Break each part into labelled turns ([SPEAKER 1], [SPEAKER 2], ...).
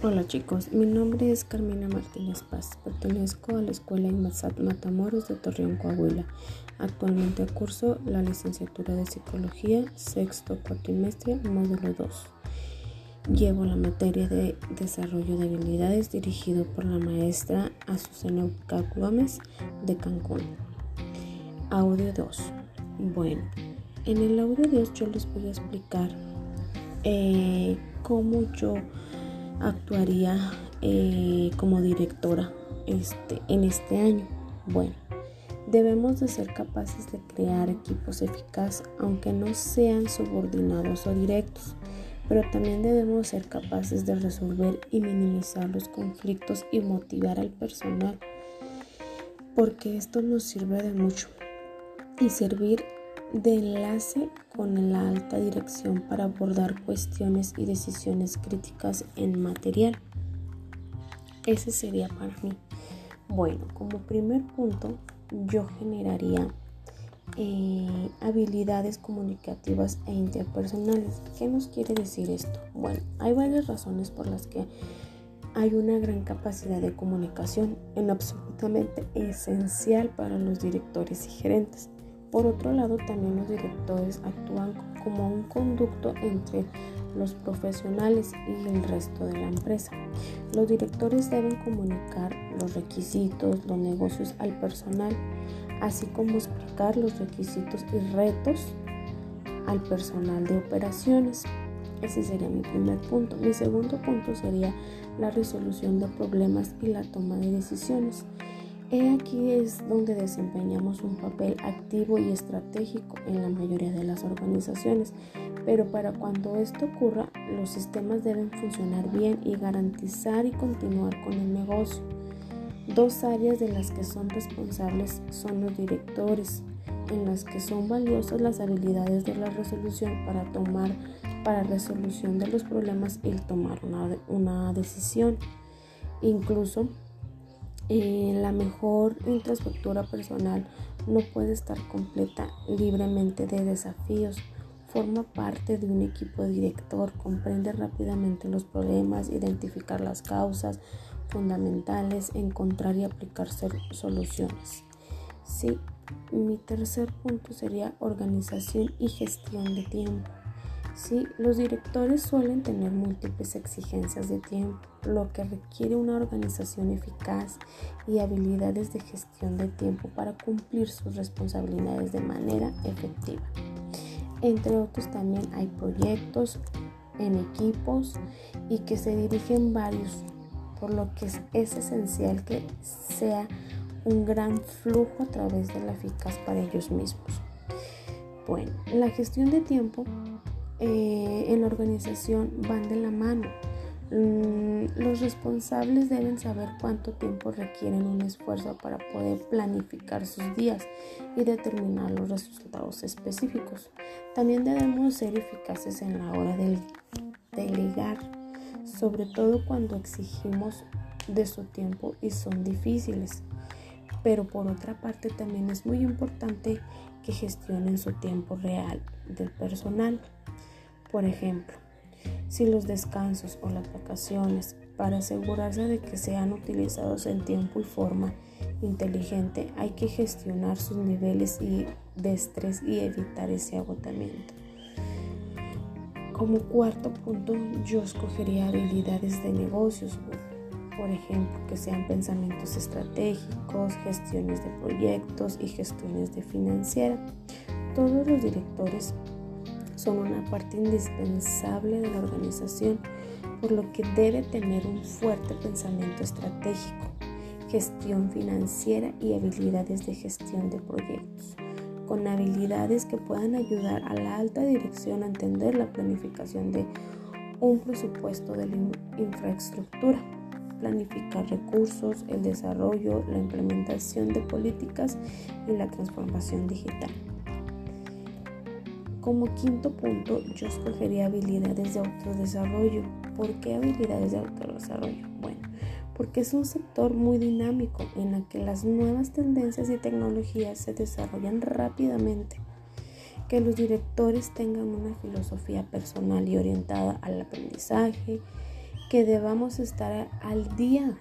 [SPEAKER 1] Hola chicos, mi nombre es Carmina Martínez Paz. Pertenezco a la Escuela IMASAT Matamoros de Torreón, Coahuila. Actualmente curso la licenciatura de Psicología, sexto cuatrimestre, módulo 2. Llevo la materia de Desarrollo de Habilidades dirigido por la maestra Azucena Gómez de Cancún. Audio 2. Bueno, en el audio 2 yo les voy a explicar eh, cómo yo actuaría eh, como directora este, en este año? Bueno, debemos de ser capaces de crear equipos eficaces aunque no sean subordinados o directos, pero también debemos ser capaces de resolver y minimizar los conflictos y motivar al personal, porque esto nos sirve de mucho y servir de enlace con la alta dirección para abordar cuestiones y decisiones críticas en material. Ese sería para mí. Bueno, como primer punto, yo generaría eh, habilidades comunicativas e interpersonales. ¿Qué nos quiere decir esto? Bueno, hay varias razones por las que hay una gran capacidad de comunicación en absolutamente esencial para los directores y gerentes. Por otro lado, también los directores actúan como un conducto entre los profesionales y el resto de la empresa. Los directores deben comunicar los requisitos, los negocios al personal, así como explicar los requisitos y retos al personal de operaciones. Ese sería mi primer punto. Mi segundo punto sería la resolución de problemas y la toma de decisiones. He aquí es donde desempeñamos un papel activo y estratégico en la mayoría de las organizaciones, pero para cuando esto ocurra, los sistemas deben funcionar bien y garantizar y continuar con el negocio. Dos áreas de las que son responsables son los directores, en las que son valiosas las habilidades de la resolución para tomar para resolución de los problemas y tomar una, una decisión. Incluso la mejor infraestructura personal no puede estar completa libremente de desafíos. Forma parte de un equipo director, comprende rápidamente los problemas, identificar las causas fundamentales, encontrar y aplicar soluciones. Sí, mi tercer punto sería organización y gestión de tiempo. Sí, los directores suelen tener múltiples exigencias de tiempo, lo que requiere una organización eficaz y habilidades de gestión de tiempo para cumplir sus responsabilidades de manera efectiva. Entre otros también hay proyectos en equipos y que se dirigen varios, por lo que es, es esencial que sea un gran flujo a través de la eficaz para ellos mismos. Bueno, la gestión de tiempo eh, en la organización van de la mano. Mm, los responsables deben saber cuánto tiempo requieren un esfuerzo para poder planificar sus días y determinar los resultados específicos. También debemos ser eficaces en la hora de delegar, sobre todo cuando exigimos de su tiempo y son difíciles. Pero por otra parte también es muy importante que gestionen su tiempo real del personal. Por ejemplo, si los descansos o las vacaciones para asegurarse de que sean utilizados en tiempo y forma inteligente, hay que gestionar sus niveles de estrés y evitar ese agotamiento. Como cuarto punto, yo escogería habilidades de negocios, por ejemplo, que sean pensamientos estratégicos, gestiones de proyectos y gestiones de financiera. Todos los directores son una parte indispensable de la organización, por lo que debe tener un fuerte pensamiento estratégico, gestión financiera y habilidades de gestión de proyectos, con habilidades que puedan ayudar a la alta dirección a entender la planificación de un presupuesto de la infraestructura, planificar recursos, el desarrollo, la implementación de políticas y la transformación digital. Como quinto punto, yo escogería habilidades de autodesarrollo. ¿Por qué habilidades de autodesarrollo? Bueno, porque es un sector muy dinámico en el que las nuevas tendencias y tecnologías se desarrollan rápidamente. Que los directores tengan una filosofía personal y orientada al aprendizaje que debamos estar al día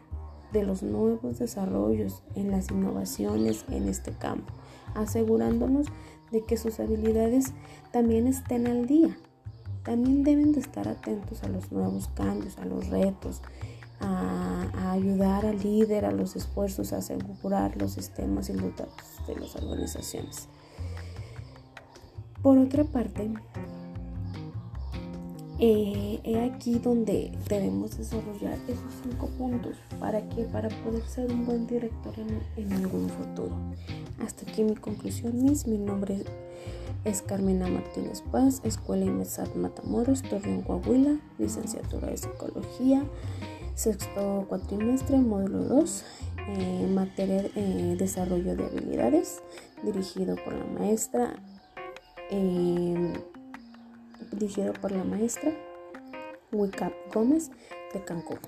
[SPEAKER 1] de los nuevos desarrollos en las innovaciones en este campo, asegurándonos de que sus habilidades también estén al día. También deben de estar atentos a los nuevos cambios, a los retos, a, ayudar al líder, a los esfuerzos, a asegurar los sistemas y los datos de las organizaciones. Por otra parte, eh, he aquí donde debemos desarrollar esos cinco puntos. ¿Para qué? Para poder ser un buen director en, algún futuro. Hasta aquí mi conclusión, Miss. Mi nombre es Carmena Martínez Paz, Escuela IMESAT Matamoros, Torreón, Coahuila, licenciatura de Psicología, sexto cuatrimestre, módulo 2, eh, materia de eh, desarrollo de habilidades, dirigido por la maestra. Dirigido por la maestra Wicap Gómez de Cancún.